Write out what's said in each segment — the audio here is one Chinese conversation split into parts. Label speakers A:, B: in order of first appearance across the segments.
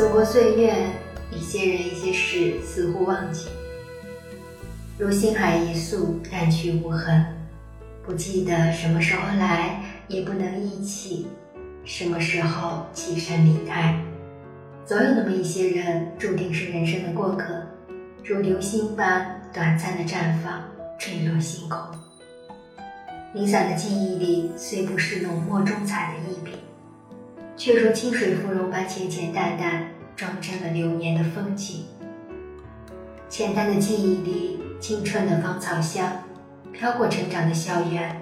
A: 走过岁月，一些人一些事似乎忘记，如星海一粟，淡去无痕。不记得什么时候来，也不能忆起什么时候起身离开。总有那么一些人，注定是人生的过客，如流星般短暂的绽放，坠落星空。零散的记忆里，虽不是浓墨重彩的一笔，却如清水芙蓉般浅浅淡淡，装帧了流年的风景。简单的记忆里，青春的芳草香，飘过成长的校园，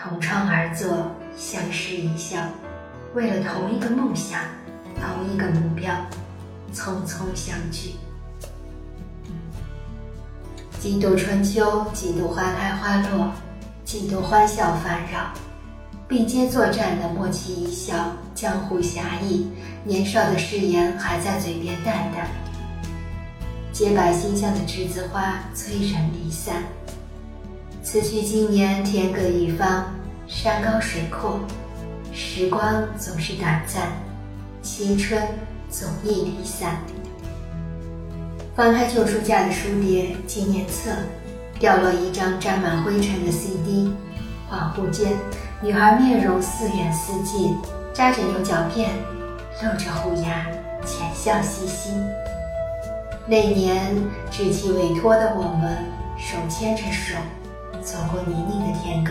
A: 同窗而坐，相视一笑，为了同一个梦想，同一个目标，匆匆相聚。几度春秋，几度花开花落。几度欢笑烦扰，并肩作战的默契一笑，江湖侠义，年少的誓言还在嘴边淡淡。洁白馨香的栀子花催人离散。此去经年，天各一方，山高水阔，时光总是短暂，青春总易离散。翻开旧书架的书叠，纪念册。掉落一张沾满灰尘的 CD，恍惚间，女孩面容似远似近，扎着牛角辫，露着虎牙，浅笑嘻嘻。那年稚气未脱的我们，手牵着手，走过泥泞的田埂。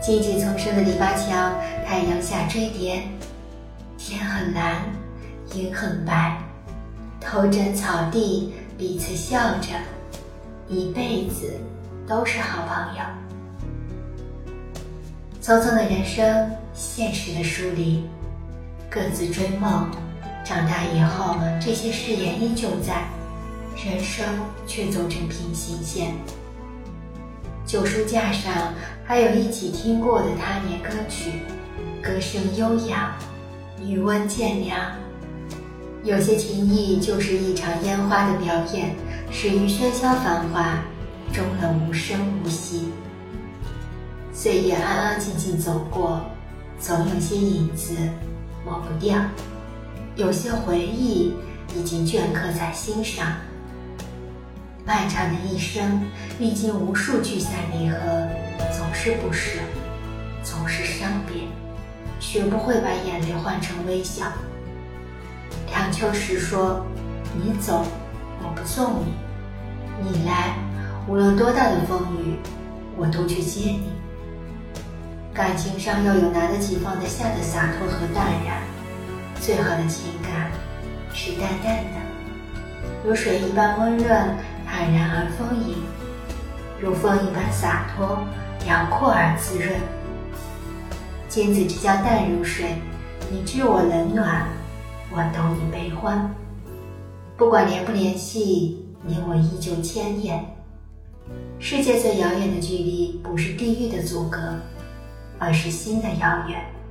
A: 荆棘丛生的篱笆墙，太阳下追叠，天很蓝，云很白，头枕草地，彼此笑着。一辈子都是好朋友。匆匆的人生，现实的疏离，各自追梦。长大以后，这些誓言依旧在，人生却走成平行线。旧书架上还有一起听过的他年歌曲，歌声悠扬，余温渐凉。有些情谊就是一场烟花的表演。始于喧嚣繁华，终了无声无息。岁月安安静静走过，总有些影子抹不掉，有些回忆已经镌刻在心上。漫长的一生，历经无数聚散离合，总是不舍，总是伤别，学不会把眼泪换成微笑。梁秋实说：“你走。”我不送你，你来，无论多大的风雨，我都去接你。感情上要有拿得起放得下的洒脱和淡然，最好的情感是淡淡的，如水一般温润坦然而丰盈，如风一般洒脱辽阔而滋润。君子之交淡如水，你知我冷暖，我懂你悲欢。不管联不联系，你我依旧牵念。世界最遥远的距离，不是地域的阻隔，而是新的遥远。